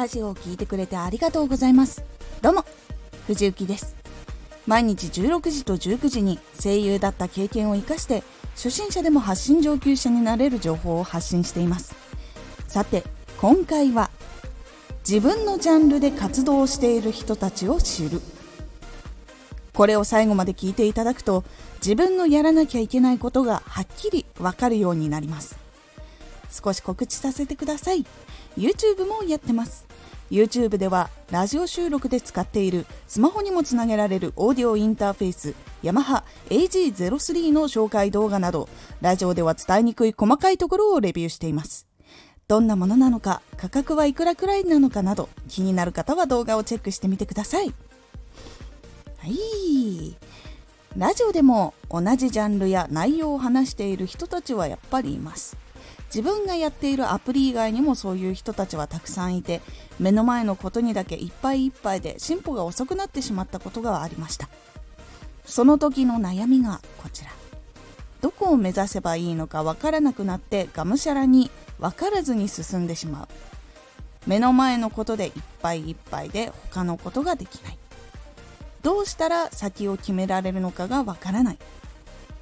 ラジオを聴いてくれてありがとうございます。どうも藤幸です。毎日16時と19時に声優だった経験を生かして初心者でも発信上級者になれる情報を発信しています。さて今回は自分のジャンルで活動している人たちを知る。これを最後まで聞いていただくと自分のやらなきゃいけないことがはっきりわかるようになります。少し告知させてください。YouTube もやってます。YouTube ではラジオ収録で使っているスマホにもつなげられるオーディオインターフェースヤマハ AG03 の紹介動画などラジオでは伝えにくい細かいところをレビューしています。どんなものなのか価格はいくらくらいなのかなど気になる方は動画をチェックしてみてください。はい。ラジオでも同じジャンルや内容を話している人たちはやっぱりいます。自分がやっているアプリ以外にもそういう人たちはたくさんいて目の前のことにだけいっぱいいっぱいで進歩が遅くなってしまったことがありました。その時の悩みがこちら。どこを目指せばいいのかわからなくなってがむしゃらに分からずに進んでしまう。目の前のことでいっぱいいっぱいで他のことができない。どうしたら先を決められるのかがわからない。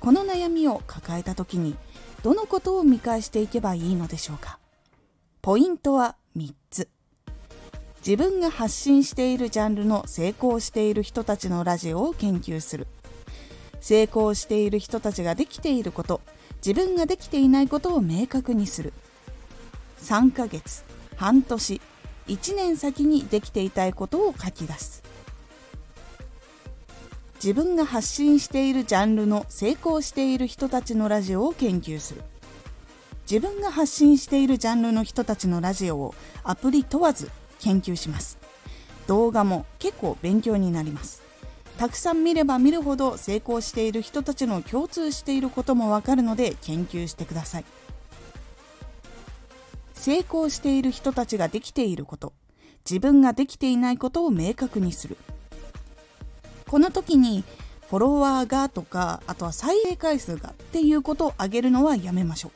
この悩みを抱えた時にどのことを見返していけばいいのでしょうか？ポイントは3つ。自分が発信しているジャンルの成功している人たちのラジオを研究する。成功している人たちができていること自分ができていないことを明確にする。3ヶ月半年1年先にできていたいことを書き出す。自分が発信しているジャンルの成功している人たちのラジオを研究する。自分が発信しているジャンルの人たちのラジオをアプリ問わず研究します。動画も結構勉強になります。たくさん見れば見るほど成功している人たちの共通していることもわかるので研究してください。成功している人たちができていること自分ができていないことを明確にする。この時にフォロワーがとかあとは再生回数がっていうことを挙げるのはやめましょう。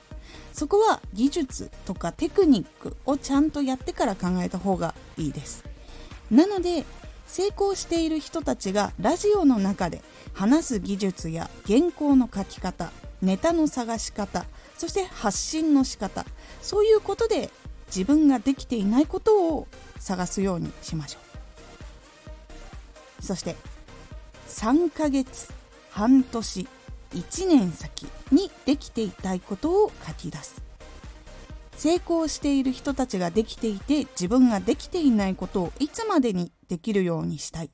そこは技術とかテクニックをちゃんとやってから考えた方がいいです。なので成功している人たちがラジオの中で話す技術や原稿の書き方ネタの探し方そして発信の仕方そういうことで自分ができていないことを探すようにしましょう。そして3ヶ月半年1年先にできていたいことを書き出す。成功している人たちができていて自分ができていないことをいつまでにできるようにしたい。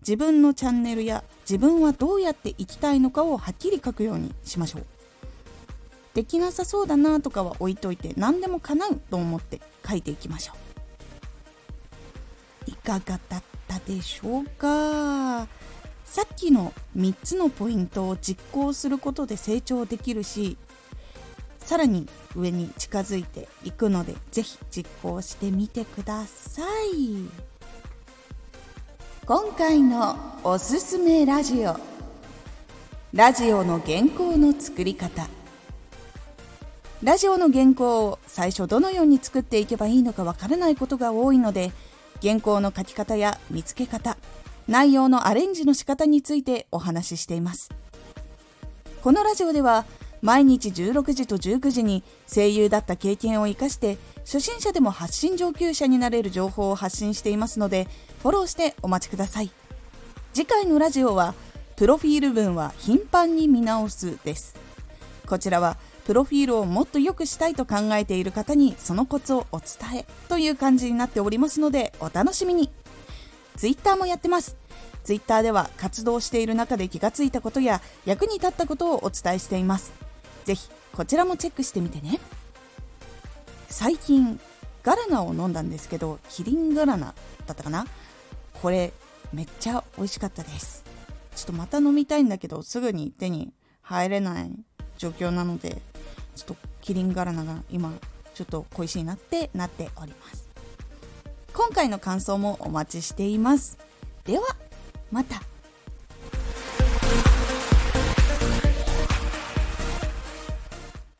自分のチャンネルや自分はどうやっていきたいのかをはっきり書くようにしましょう。できなさそうだなとかは置いといて何でも叶うと思って書いていきましょう。いかがだったでしょうか？さっきの3つのポイントを実行することで成長できるしさらに上に近づいていくのでぜひ実行してみてください。今回のおすすめラジオ。ラジオの原稿の作り方。ラジオの原稿を最初どのように作っていけばいいのかわからないことが多いので原稿の書き方や見つけ方内容のアレンジの仕方についてお話ししています。このラジオでは毎日16時と19時に声優だった経験を生かして初心者でも発信上級者になれる情報を発信していますのでフォローしてお待ちください。次回のラジオはプロフィール文は頻繁に見直すです。こちらはプロフィールをもっと良くしたいと考えている方にそのコツをお伝えという感じになっておりますのでお楽しみに。Twitter もやってます。Twitter では活動している中で気がついたことや役に立ったことをお伝えしています。ぜひこちらもチェックしてみてね。最近ガラナを飲んだんですけどキリンガラナだったかな？これめっちゃ美味しかったです。ちょっとまた飲みたいんだけどすぐに手に入れない状況なのでちょっとキリンガラナが今ちょっと恋しいなってなっております。今回の感想もお待ちしています。ではまた。